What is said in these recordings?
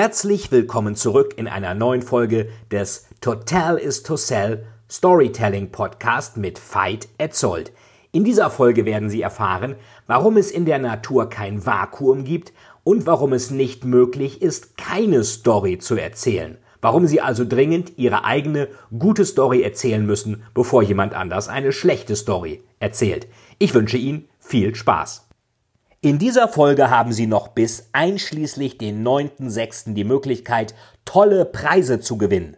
Herzlich willkommen zurück in einer neuen Folge des Total is to Sell Storytelling Podcast mit Veit Etzold. In dieser Folge werden Sie erfahren, warum es in der Natur kein Vakuum gibt und warum es nicht möglich ist, keine Story zu erzählen. Warum Sie also dringend Ihre eigene gute Story erzählen müssen, bevor jemand anders eine schlechte Story erzählt. Ich wünsche Ihnen viel Spaß. In dieser Folge haben Sie noch bis einschließlich den 9.6. die Möglichkeit, tolle Preise zu gewinnen.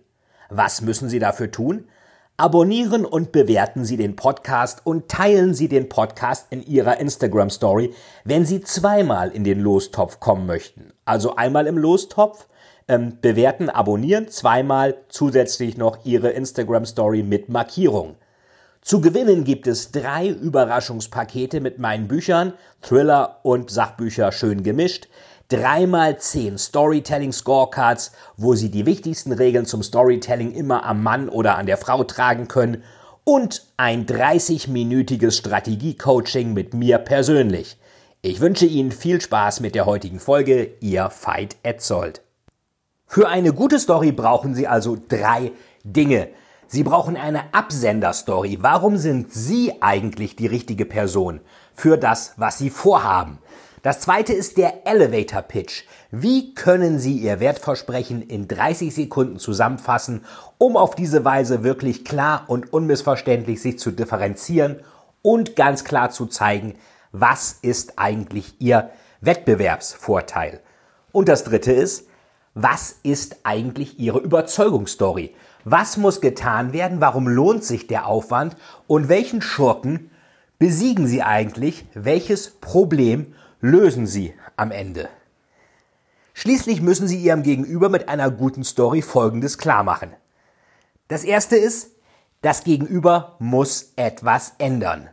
Was müssen Sie dafür tun? Abonnieren und bewerten Sie den Podcast und teilen Sie den Podcast in Ihrer Instagram Story, wenn Sie zweimal in den Lostopf kommen möchten. Also einmal im Lostopf, ähm, bewerten, abonnieren, zweimal zusätzlich noch Ihre Instagram Story mit Markierung. Zu gewinnen gibt es drei Überraschungspakete mit meinen Büchern, Thriller und Sachbücher schön gemischt, dreimal zehn Storytelling Scorecards, wo Sie die wichtigsten Regeln zum Storytelling immer am Mann oder an der Frau tragen können und ein 30-minütiges Strategie-Coaching mit mir persönlich. Ich wünsche Ihnen viel Spaß mit der heutigen Folge, Ihr Veit Etzold. Für eine gute Story brauchen Sie also drei Dinge. Sie brauchen eine Absenderstory. Warum sind Sie eigentlich die richtige Person für das, was Sie vorhaben? Das zweite ist der Elevator Pitch. Wie können Sie Ihr Wertversprechen in 30 Sekunden zusammenfassen, um auf diese Weise wirklich klar und unmissverständlich sich zu differenzieren und ganz klar zu zeigen, was ist eigentlich Ihr Wettbewerbsvorteil? Und das dritte ist, was ist eigentlich Ihre Überzeugungsstory? Was muss getan werden? Warum lohnt sich der Aufwand? Und welchen Schurken besiegen Sie eigentlich? Welches Problem lösen Sie am Ende? Schließlich müssen Sie Ihrem Gegenüber mit einer guten Story Folgendes klar machen. Das erste ist, das Gegenüber muss etwas ändern.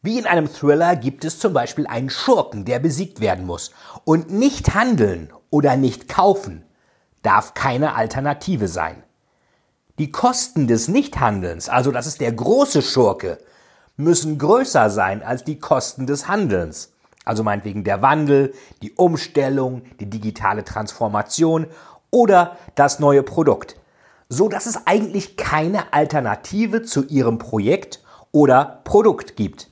Wie in einem Thriller gibt es zum Beispiel einen Schurken, der besiegt werden muss. Und nicht handeln oder nicht kaufen darf keine Alternative sein. Die Kosten des Nichthandelns, also das ist der große Schurke, müssen größer sein als die Kosten des Handelns. Also meinetwegen der Wandel, die Umstellung, die digitale Transformation oder das neue Produkt. So dass es eigentlich keine Alternative zu Ihrem Projekt oder Produkt gibt.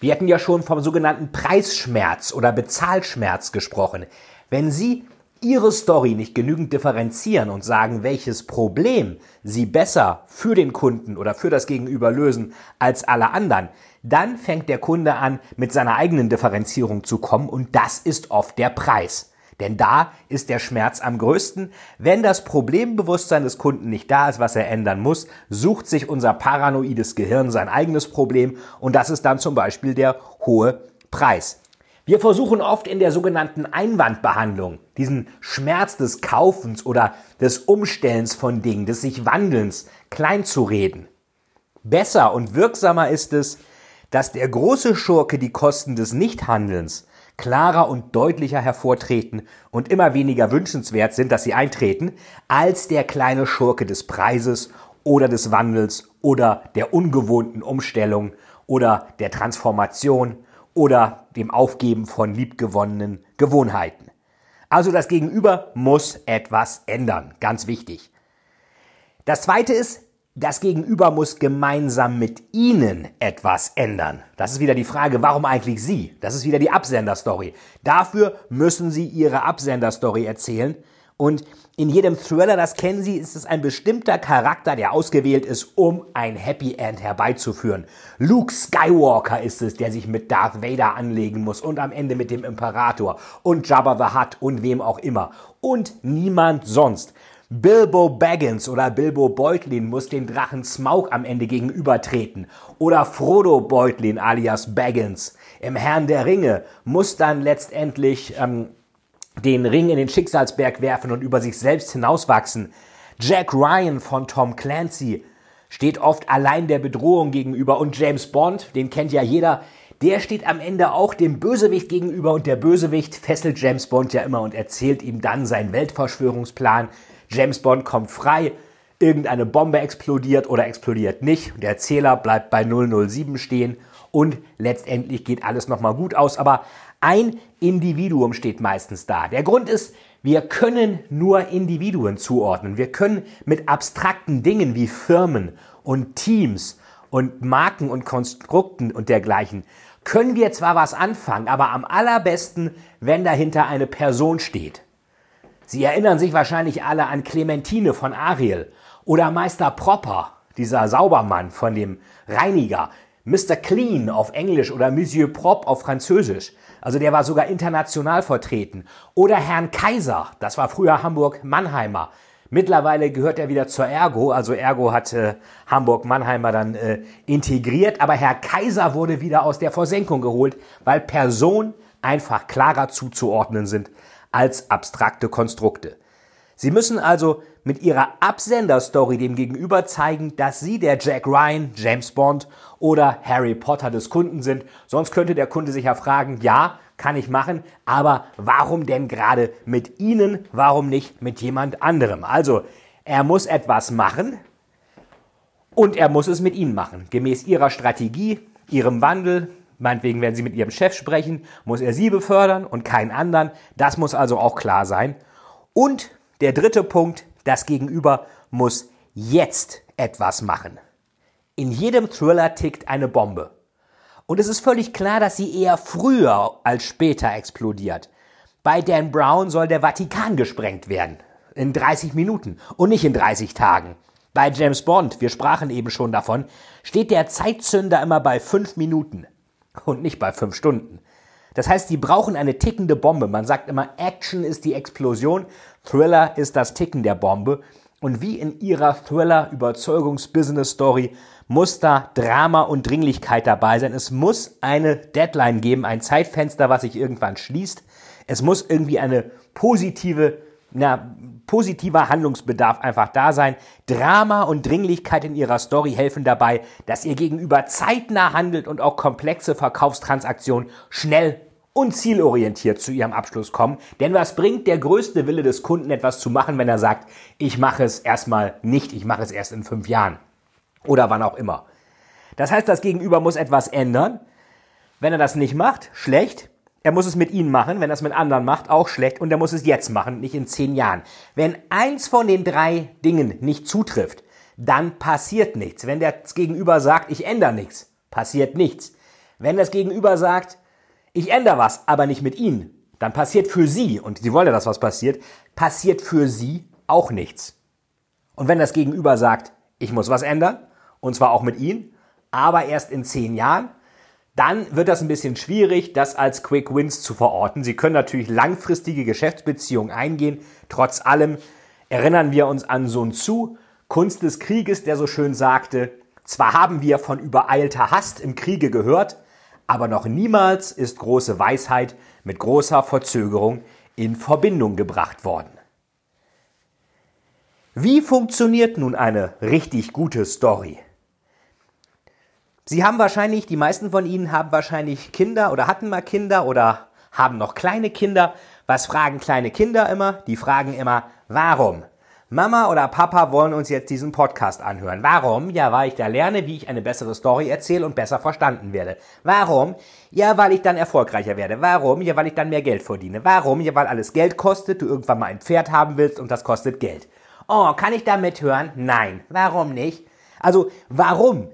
Wir hatten ja schon vom sogenannten Preisschmerz oder Bezahlschmerz gesprochen. Wenn Sie Ihre Story nicht genügend differenzieren und sagen, welches Problem Sie besser für den Kunden oder für das Gegenüber lösen als alle anderen, dann fängt der Kunde an, mit seiner eigenen Differenzierung zu kommen und das ist oft der Preis. Denn da ist der Schmerz am größten. Wenn das Problembewusstsein des Kunden nicht da ist, was er ändern muss, sucht sich unser paranoides Gehirn sein eigenes Problem und das ist dann zum Beispiel der hohe Preis. Wir versuchen oft in der sogenannten Einwandbehandlung diesen Schmerz des Kaufens oder des Umstellens von Dingen, des sich Wandelns klein zu reden. Besser und wirksamer ist es, dass der große Schurke die Kosten des Nichthandelns klarer und deutlicher hervortreten und immer weniger wünschenswert sind, dass sie eintreten, als der kleine Schurke des Preises oder des Wandels oder der ungewohnten Umstellung oder der Transformation oder dem Aufgeben von liebgewonnenen Gewohnheiten. Also das Gegenüber muss etwas ändern, ganz wichtig. Das Zweite ist, das Gegenüber muss gemeinsam mit Ihnen etwas ändern. Das ist wieder die Frage, warum eigentlich Sie? Das ist wieder die Absenderstory. Dafür müssen Sie Ihre Absenderstory erzählen und in jedem Thriller, das kennen Sie, ist es ein bestimmter Charakter, der ausgewählt ist, um ein Happy End herbeizuführen. Luke Skywalker ist es, der sich mit Darth Vader anlegen muss und am Ende mit dem Imperator und Jabba the Hutt und wem auch immer. Und niemand sonst. Bilbo Baggins oder Bilbo Beutlin muss den Drachen Smaug am Ende gegenübertreten. Oder Frodo Beutlin alias Baggins im Herrn der Ringe muss dann letztendlich ähm, den Ring in den Schicksalsberg werfen und über sich selbst hinauswachsen. Jack Ryan von Tom Clancy steht oft allein der Bedrohung gegenüber und James Bond, den kennt ja jeder, der steht am Ende auch dem Bösewicht gegenüber und der Bösewicht fesselt James Bond ja immer und erzählt ihm dann seinen Weltverschwörungsplan. James Bond kommt frei, irgendeine Bombe explodiert oder explodiert nicht. Der Erzähler bleibt bei 007 stehen und letztendlich geht alles nochmal gut aus. Aber ein Individuum steht meistens da. Der Grund ist, wir können nur Individuen zuordnen. Wir können mit abstrakten Dingen wie Firmen und Teams und Marken und Konstrukten und dergleichen können wir zwar was anfangen, aber am allerbesten, wenn dahinter eine Person steht. Sie erinnern sich wahrscheinlich alle an Clementine von Ariel oder Meister Propper, dieser Saubermann von dem Reiniger, Mr. Clean auf Englisch oder Monsieur Prop auf Französisch. Also der war sogar international vertreten. Oder Herrn Kaiser, das war früher Hamburg-Mannheimer. Mittlerweile gehört er wieder zur Ergo, also Ergo hat äh, Hamburg-Mannheimer dann äh, integriert, aber Herr Kaiser wurde wieder aus der Versenkung geholt, weil Personen einfach klarer zuzuordnen sind als abstrakte Konstrukte. Sie müssen also mit ihrer Absenderstory dem Gegenüber zeigen, dass sie der Jack Ryan, James Bond oder Harry Potter des Kunden sind. Sonst könnte der Kunde sich ja fragen, ja, kann ich machen, aber warum denn gerade mit Ihnen? Warum nicht mit jemand anderem? Also, er muss etwas machen und er muss es mit Ihnen machen. Gemäß Ihrer Strategie, Ihrem Wandel, meinetwegen, wenn Sie mit Ihrem Chef sprechen, muss er Sie befördern und keinen anderen. Das muss also auch klar sein. Und der dritte Punkt, das Gegenüber muss jetzt etwas machen. In jedem Thriller tickt eine Bombe. Und es ist völlig klar, dass sie eher früher als später explodiert. Bei Dan Brown soll der Vatikan gesprengt werden. In 30 Minuten und nicht in 30 Tagen. Bei James Bond, wir sprachen eben schon davon, steht der Zeitzünder immer bei 5 Minuten und nicht bei 5 Stunden. Das heißt, sie brauchen eine tickende Bombe. Man sagt immer, Action ist die Explosion, Thriller ist das Ticken der Bombe. Und wie in ihrer Thriller-Überzeugungs-Business-Story muss da Drama und Dringlichkeit dabei sein. Es muss eine Deadline geben, ein Zeitfenster, was sich irgendwann schließt. Es muss irgendwie eine positive, na, positiver Handlungsbedarf einfach da sein. Drama und Dringlichkeit in ihrer Story helfen dabei, dass ihr gegenüber zeitnah handelt und auch komplexe Verkaufstransaktionen schnell und zielorientiert zu ihrem Abschluss kommen. Denn was bringt der größte Wille des Kunden etwas zu machen, wenn er sagt, ich mache es erstmal nicht, ich mache es erst in fünf Jahren oder wann auch immer. Das heißt, das Gegenüber muss etwas ändern. Wenn er das nicht macht, schlecht. Er muss es mit ihnen machen. Wenn er es mit anderen macht, auch schlecht. Und er muss es jetzt machen, nicht in zehn Jahren. Wenn eins von den drei Dingen nicht zutrifft, dann passiert nichts. Wenn das Gegenüber sagt, ich ändere nichts, passiert nichts. Wenn das Gegenüber sagt, ich ändere was, aber nicht mit Ihnen, dann passiert für Sie, und Sie wollen ja, dass was passiert, passiert für Sie auch nichts. Und wenn das Gegenüber sagt, ich muss was ändern, und zwar auch mit Ihnen, aber erst in zehn Jahren, dann wird das ein bisschen schwierig, das als Quick Wins zu verorten. Sie können natürlich langfristige Geschäftsbeziehungen eingehen. Trotz allem erinnern wir uns an Sun Tzu, Kunst des Krieges, der so schön sagte, zwar haben wir von übereilter Hast im Kriege gehört, aber noch niemals ist große Weisheit mit großer Verzögerung in Verbindung gebracht worden. Wie funktioniert nun eine richtig gute Story? Sie haben wahrscheinlich, die meisten von Ihnen haben wahrscheinlich Kinder oder hatten mal Kinder oder haben noch kleine Kinder. Was fragen kleine Kinder immer? Die fragen immer, warum? Mama oder Papa wollen uns jetzt diesen Podcast anhören. Warum? Ja, weil ich da lerne, wie ich eine bessere Story erzähle und besser verstanden werde. Warum? Ja, weil ich dann erfolgreicher werde. Warum? Ja, weil ich dann mehr Geld verdiene. Warum? Ja, weil alles Geld kostet, du irgendwann mal ein Pferd haben willst und das kostet Geld. Oh, kann ich da mithören? Nein. Warum nicht? Also, warum?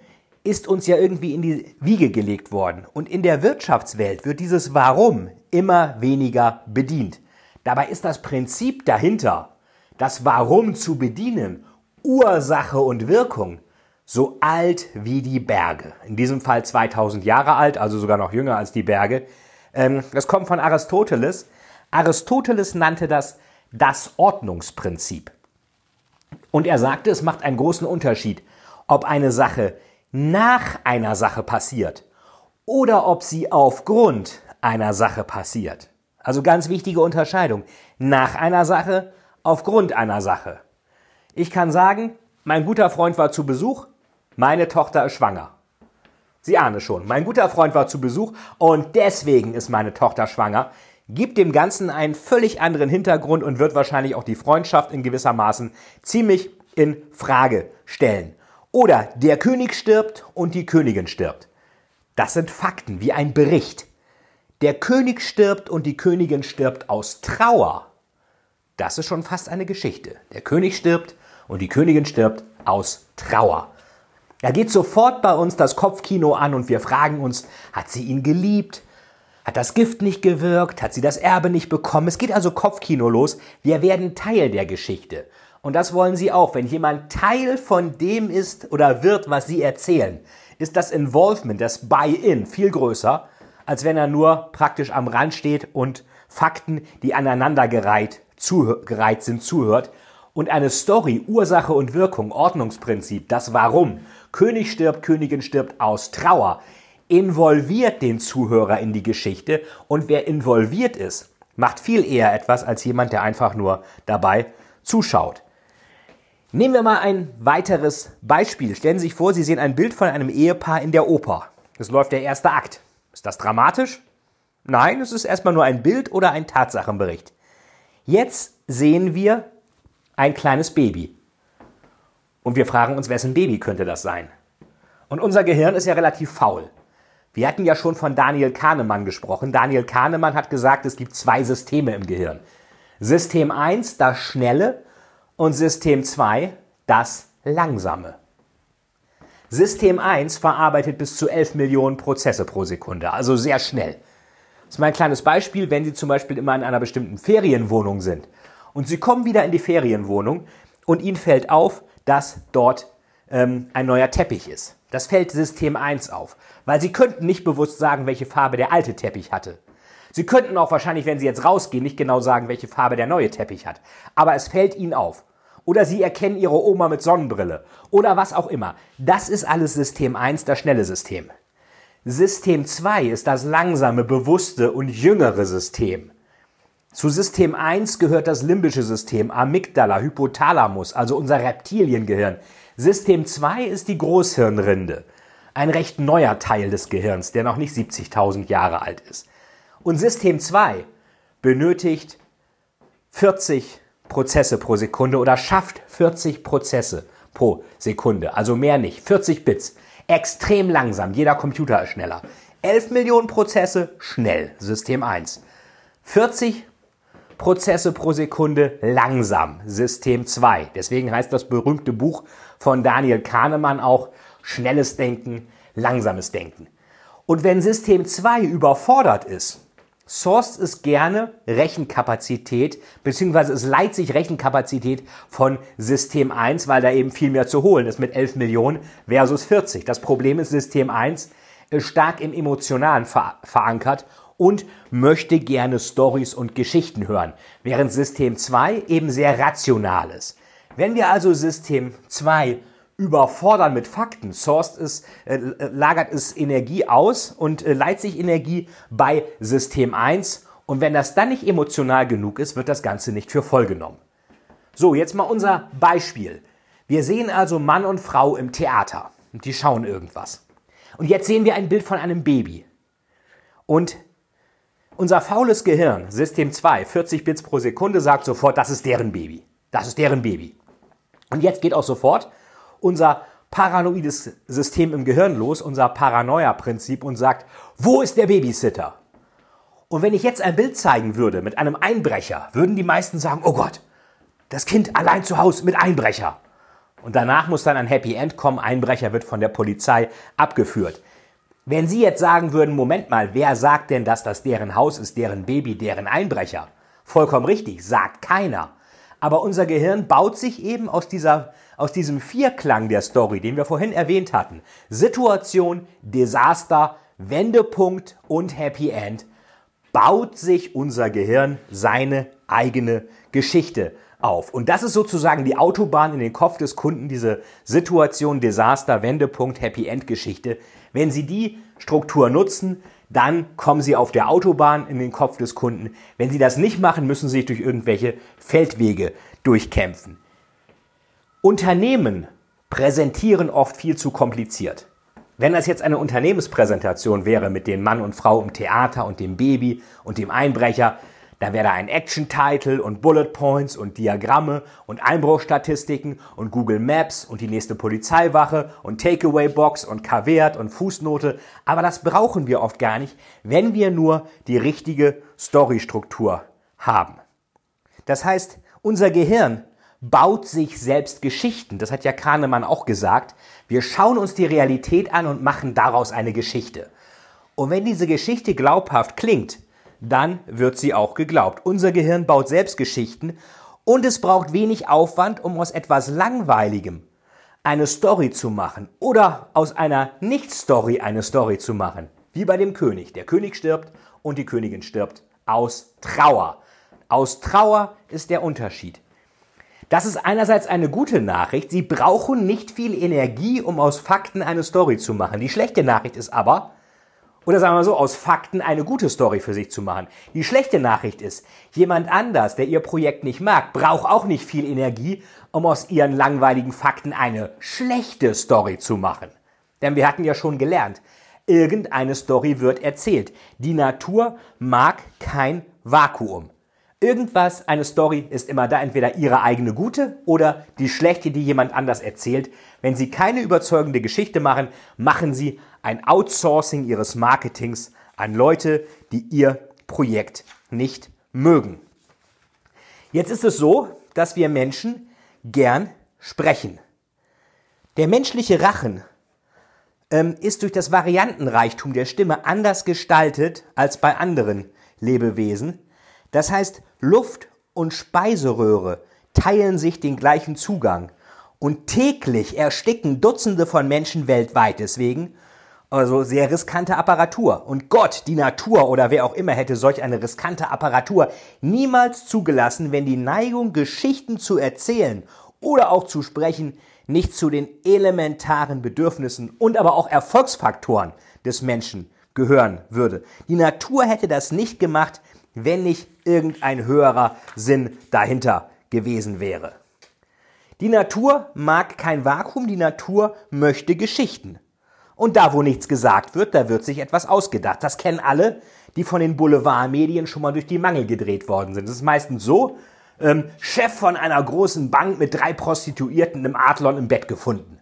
ist uns ja irgendwie in die Wiege gelegt worden. Und in der Wirtschaftswelt wird dieses Warum immer weniger bedient. Dabei ist das Prinzip dahinter, das Warum zu bedienen, Ursache und Wirkung, so alt wie die Berge. In diesem Fall 2000 Jahre alt, also sogar noch jünger als die Berge. Ähm, das kommt von Aristoteles. Aristoteles nannte das das Ordnungsprinzip. Und er sagte, es macht einen großen Unterschied, ob eine Sache nach einer Sache passiert oder ob sie aufgrund einer Sache passiert. Also ganz wichtige Unterscheidung. Nach einer Sache, aufgrund einer Sache. Ich kann sagen, mein guter Freund war zu Besuch, meine Tochter ist schwanger. Sie ahne schon, mein guter Freund war zu Besuch und deswegen ist meine Tochter schwanger. Gibt dem Ganzen einen völlig anderen Hintergrund und wird wahrscheinlich auch die Freundschaft in gewisser Maßen ziemlich in Frage stellen. Oder der König stirbt und die Königin stirbt. Das sind Fakten, wie ein Bericht. Der König stirbt und die Königin stirbt aus Trauer. Das ist schon fast eine Geschichte. Der König stirbt und die Königin stirbt aus Trauer. Da geht sofort bei uns das Kopfkino an und wir fragen uns, hat sie ihn geliebt? Hat das Gift nicht gewirkt? Hat sie das Erbe nicht bekommen? Es geht also Kopfkino los. Wir werden Teil der Geschichte. Und das wollen Sie auch. Wenn jemand Teil von dem ist oder wird, was Sie erzählen, ist das Involvement, das Buy-in viel größer, als wenn er nur praktisch am Rand steht und Fakten, die aneinandergereiht zugereiht sind, zuhört. Und eine Story, Ursache und Wirkung, Ordnungsprinzip, das Warum, König stirbt, Königin stirbt aus Trauer, involviert den Zuhörer in die Geschichte und wer involviert ist, macht viel eher etwas als jemand, der einfach nur dabei zuschaut. Nehmen wir mal ein weiteres Beispiel. Stellen Sie sich vor, Sie sehen ein Bild von einem Ehepaar in der Oper. Es läuft der erste Akt. Ist das dramatisch? Nein, es ist erstmal nur ein Bild oder ein Tatsachenbericht. Jetzt sehen wir ein kleines Baby. Und wir fragen uns, wessen Baby könnte das sein? Und unser Gehirn ist ja relativ faul. Wir hatten ja schon von Daniel Kahnemann gesprochen. Daniel Kahnemann hat gesagt, es gibt zwei Systeme im Gehirn. System 1, das Schnelle, und System 2, das Langsame. System 1 verarbeitet bis zu 11 Millionen Prozesse pro Sekunde, also sehr schnell. Das ist mal ein kleines Beispiel, wenn Sie zum Beispiel immer in einer bestimmten Ferienwohnung sind und Sie kommen wieder in die Ferienwohnung und Ihnen fällt auf, dass dort ähm, ein neuer Teppich ist. Das fällt System 1 auf, weil Sie könnten nicht bewusst sagen, welche Farbe der alte Teppich hatte. Sie könnten auch wahrscheinlich, wenn Sie jetzt rausgehen, nicht genau sagen, welche Farbe der neue Teppich hat. Aber es fällt Ihnen auf. Oder Sie erkennen Ihre Oma mit Sonnenbrille. Oder was auch immer. Das ist alles System 1, das schnelle System. System 2 ist das langsame, bewusste und jüngere System. Zu System 1 gehört das limbische System, Amygdala, Hypothalamus, also unser Reptiliengehirn. System 2 ist die Großhirnrinde, ein recht neuer Teil des Gehirns, der noch nicht 70.000 Jahre alt ist. Und System 2 benötigt 40 Prozesse pro Sekunde oder schafft 40 Prozesse pro Sekunde, also mehr nicht, 40 Bits. Extrem langsam, jeder Computer ist schneller. 11 Millionen Prozesse, schnell, System 1. 40 Prozesse pro Sekunde, langsam, System 2. Deswegen heißt das berühmte Buch von Daniel Kahnemann auch Schnelles Denken, langsames Denken. Und wenn System 2 überfordert ist, sourced es gerne Rechenkapazität, beziehungsweise es leiht sich Rechenkapazität von System 1, weil da eben viel mehr zu holen ist mit 11 Millionen versus 40. Das Problem ist, System 1 ist stark im Emotionalen ver verankert und möchte gerne Stories und Geschichten hören, während System 2 eben sehr rational ist. Wenn wir also System 2 überfordern mit Fakten. Sourced ist, äh, lagert es Energie aus und äh, leiht sich Energie bei System 1. Und wenn das dann nicht emotional genug ist, wird das Ganze nicht für voll genommen. So, jetzt mal unser Beispiel. Wir sehen also Mann und Frau im Theater und die schauen irgendwas. Und jetzt sehen wir ein Bild von einem Baby. Und unser faules Gehirn, System 2, 40 Bits pro Sekunde, sagt sofort, das ist deren Baby. Das ist deren Baby. Und jetzt geht auch sofort unser paranoides System im Gehirn los, unser Paranoia-Prinzip und sagt, wo ist der Babysitter? Und wenn ich jetzt ein Bild zeigen würde mit einem Einbrecher, würden die meisten sagen, oh Gott, das Kind allein zu Hause mit Einbrecher. Und danach muss dann ein Happy End kommen, Einbrecher wird von der Polizei abgeführt. Wenn Sie jetzt sagen würden, Moment mal, wer sagt denn, dass das deren Haus ist, deren Baby, deren Einbrecher? Vollkommen richtig, sagt keiner. Aber unser Gehirn baut sich eben aus, dieser, aus diesem Vierklang der Story, den wir vorhin erwähnt hatten. Situation, Desaster, Wendepunkt und Happy End. Baut sich unser Gehirn seine eigene Geschichte auf. Und das ist sozusagen die Autobahn in den Kopf des Kunden, diese Situation, Desaster, Wendepunkt, Happy End Geschichte. Wenn Sie die Struktur nutzen, dann kommen Sie auf der Autobahn in den Kopf des Kunden. Wenn Sie das nicht machen, müssen Sie sich durch irgendwelche Feldwege durchkämpfen. Unternehmen präsentieren oft viel zu kompliziert. Wenn das jetzt eine Unternehmenspräsentation wäre mit den Mann und Frau im Theater und dem Baby und dem Einbrecher, da wäre ein Action-Title und Bullet Points und Diagramme und Einbruchstatistiken und Google Maps und die nächste Polizeiwache und Takeaway-Box und Kavert und Fußnote. Aber das brauchen wir oft gar nicht, wenn wir nur die richtige Storystruktur haben. Das heißt, unser Gehirn baut sich selbst Geschichten. Das hat ja Kahnemann auch gesagt. Wir schauen uns die Realität an und machen daraus eine Geschichte. Und wenn diese Geschichte glaubhaft klingt, dann wird sie auch geglaubt. Unser Gehirn baut selbst Geschichten und es braucht wenig Aufwand, um aus etwas Langweiligem eine Story zu machen oder aus einer Nicht-Story eine Story zu machen. Wie bei dem König. Der König stirbt und die Königin stirbt aus Trauer. Aus Trauer ist der Unterschied. Das ist einerseits eine gute Nachricht. Sie brauchen nicht viel Energie, um aus Fakten eine Story zu machen. Die schlechte Nachricht ist aber, oder sagen wir so, aus Fakten eine gute Story für sich zu machen. Die schlechte Nachricht ist, jemand anders, der ihr Projekt nicht mag, braucht auch nicht viel Energie, um aus ihren langweiligen Fakten eine schlechte Story zu machen. Denn wir hatten ja schon gelernt, irgendeine Story wird erzählt. Die Natur mag kein Vakuum. Irgendwas, eine Story ist immer da, entweder ihre eigene gute oder die schlechte, die jemand anders erzählt. Wenn Sie keine überzeugende Geschichte machen, machen Sie ein Outsourcing Ihres Marketings an Leute, die Ihr Projekt nicht mögen. Jetzt ist es so, dass wir Menschen gern sprechen. Der menschliche Rachen ähm, ist durch das Variantenreichtum der Stimme anders gestaltet als bei anderen Lebewesen. Das heißt, Luft und Speiseröhre teilen sich den gleichen Zugang. Und täglich ersticken Dutzende von Menschen weltweit deswegen. Also sehr riskante Apparatur. Und Gott, die Natur oder wer auch immer hätte solch eine riskante Apparatur niemals zugelassen, wenn die Neigung, Geschichten zu erzählen oder auch zu sprechen, nicht zu den elementaren Bedürfnissen und aber auch Erfolgsfaktoren des Menschen gehören würde. Die Natur hätte das nicht gemacht, wenn nicht irgendein höherer Sinn dahinter gewesen wäre. Die Natur mag kein Vakuum, die Natur möchte Geschichten. Und da, wo nichts gesagt wird, da wird sich etwas ausgedacht. Das kennen alle, die von den Boulevardmedien schon mal durch die Mangel gedreht worden sind. Es ist meistens so, ähm, Chef von einer großen Bank mit drei Prostituierten im Adlon im Bett gefunden.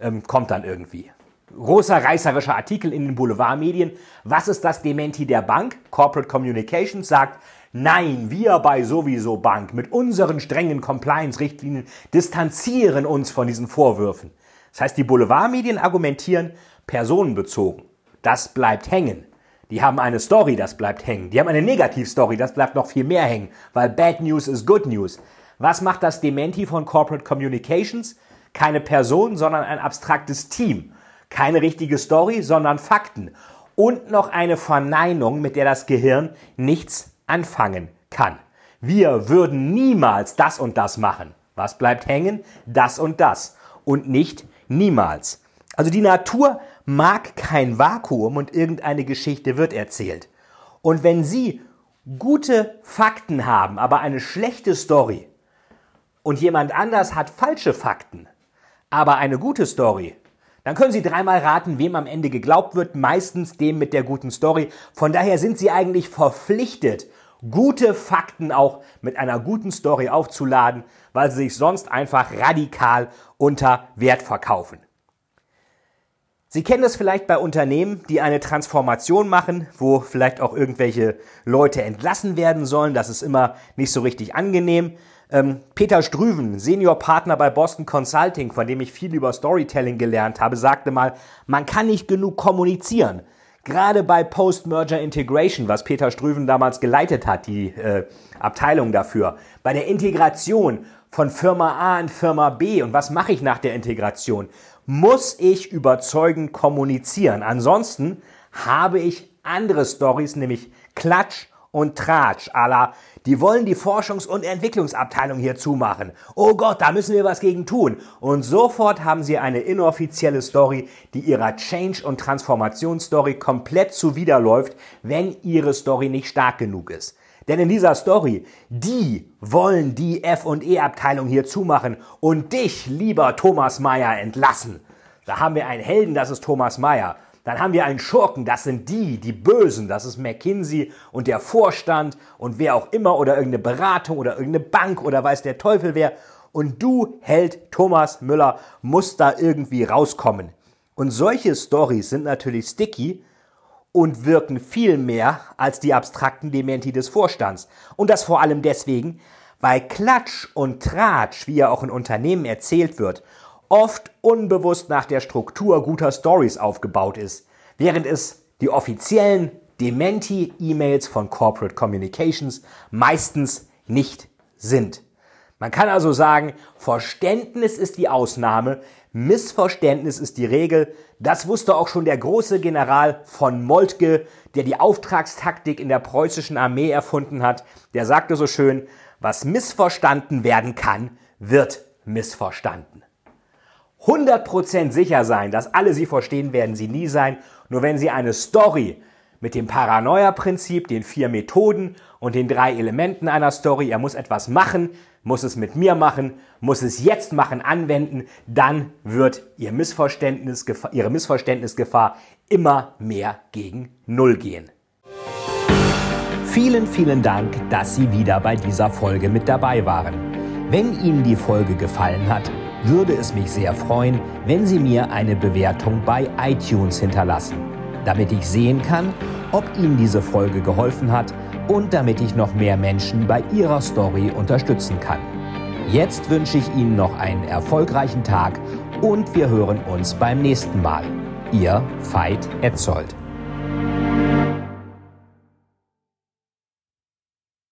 Ähm, kommt dann irgendwie großer reißerischer Artikel in den Boulevardmedien. Was ist das Dementi der Bank? Corporate Communications sagt, nein, wir bei sowieso Bank mit unseren strengen Compliance-Richtlinien distanzieren uns von diesen Vorwürfen. Das heißt, die Boulevardmedien argumentieren personenbezogen. Das bleibt hängen. Die haben eine Story, das bleibt hängen. Die haben eine Negativstory, das bleibt noch viel mehr hängen, weil Bad News ist Good News. Was macht das Dementi von Corporate Communications? Keine Person, sondern ein abstraktes Team. Keine richtige Story, sondern Fakten. Und noch eine Verneinung, mit der das Gehirn nichts anfangen kann. Wir würden niemals das und das machen. Was bleibt hängen? Das und das. Und nicht niemals. Also die Natur mag kein Vakuum und irgendeine Geschichte wird erzählt. Und wenn Sie gute Fakten haben, aber eine schlechte Story und jemand anders hat falsche Fakten, aber eine gute Story, dann können Sie dreimal raten, wem am Ende geglaubt wird, meistens dem mit der guten Story. Von daher sind Sie eigentlich verpflichtet, gute Fakten auch mit einer guten Story aufzuladen, weil sie sich sonst einfach radikal unter Wert verkaufen. Sie kennen das vielleicht bei Unternehmen, die eine Transformation machen, wo vielleicht auch irgendwelche Leute entlassen werden sollen. Das ist immer nicht so richtig angenehm. Ähm, Peter Strüven, Seniorpartner bei Boston Consulting, von dem ich viel über Storytelling gelernt habe, sagte mal, man kann nicht genug kommunizieren. Gerade bei Post-Merger Integration, was Peter Strüven damals geleitet hat, die äh, Abteilung dafür, bei der Integration von Firma A in Firma B und was mache ich nach der Integration, muss ich überzeugend kommunizieren. Ansonsten habe ich andere Stories, nämlich Klatsch und Tratsch, ala, die wollen die Forschungs- und Entwicklungsabteilung hier zumachen. Oh Gott, da müssen wir was gegen tun. Und sofort haben sie eine inoffizielle Story, die ihrer Change- und Transformationsstory komplett zuwiderläuft, wenn ihre Story nicht stark genug ist. Denn in dieser Story, die wollen die F&E-Abteilung hier zumachen und dich, lieber Thomas Mayer, entlassen. Da haben wir einen Helden, das ist Thomas Mayer. Dann haben wir einen Schurken, das sind die, die Bösen, das ist McKinsey und der Vorstand und wer auch immer oder irgendeine Beratung oder irgendeine Bank oder weiß der Teufel wer. Und du, Held Thomas Müller, musst da irgendwie rauskommen. Und solche Stories sind natürlich sticky und wirken viel mehr als die abstrakten Dementi des Vorstands. Und das vor allem deswegen, weil Klatsch und Tratsch, wie ja auch in Unternehmen erzählt wird, oft unbewusst nach der Struktur guter Stories aufgebaut ist, während es die offiziellen Dementi-E-Mails von Corporate Communications meistens nicht sind. Man kann also sagen, Verständnis ist die Ausnahme, Missverständnis ist die Regel. Das wusste auch schon der große General von Moltke, der die Auftragstaktik in der preußischen Armee erfunden hat. Der sagte so schön, was missverstanden werden kann, wird missverstanden. 100% sicher sein, dass alle sie verstehen, werden sie nie sein. Nur wenn sie eine Story mit dem Paranoia-Prinzip, den vier Methoden und den drei Elementen einer Story, er muss etwas machen, muss es mit mir machen, muss es jetzt machen, anwenden, dann wird ihr Missverständnis, ihre Missverständnisgefahr immer mehr gegen Null gehen. Vielen, vielen Dank, dass Sie wieder bei dieser Folge mit dabei waren. Wenn Ihnen die Folge gefallen hat, würde es mich sehr freuen, wenn Sie mir eine Bewertung bei iTunes hinterlassen, damit ich sehen kann, ob Ihnen diese Folge geholfen hat und damit ich noch mehr Menschen bei ihrer Story unterstützen kann. Jetzt wünsche ich Ihnen noch einen erfolgreichen Tag und wir hören uns beim nächsten Mal. Ihr Veit Etzold.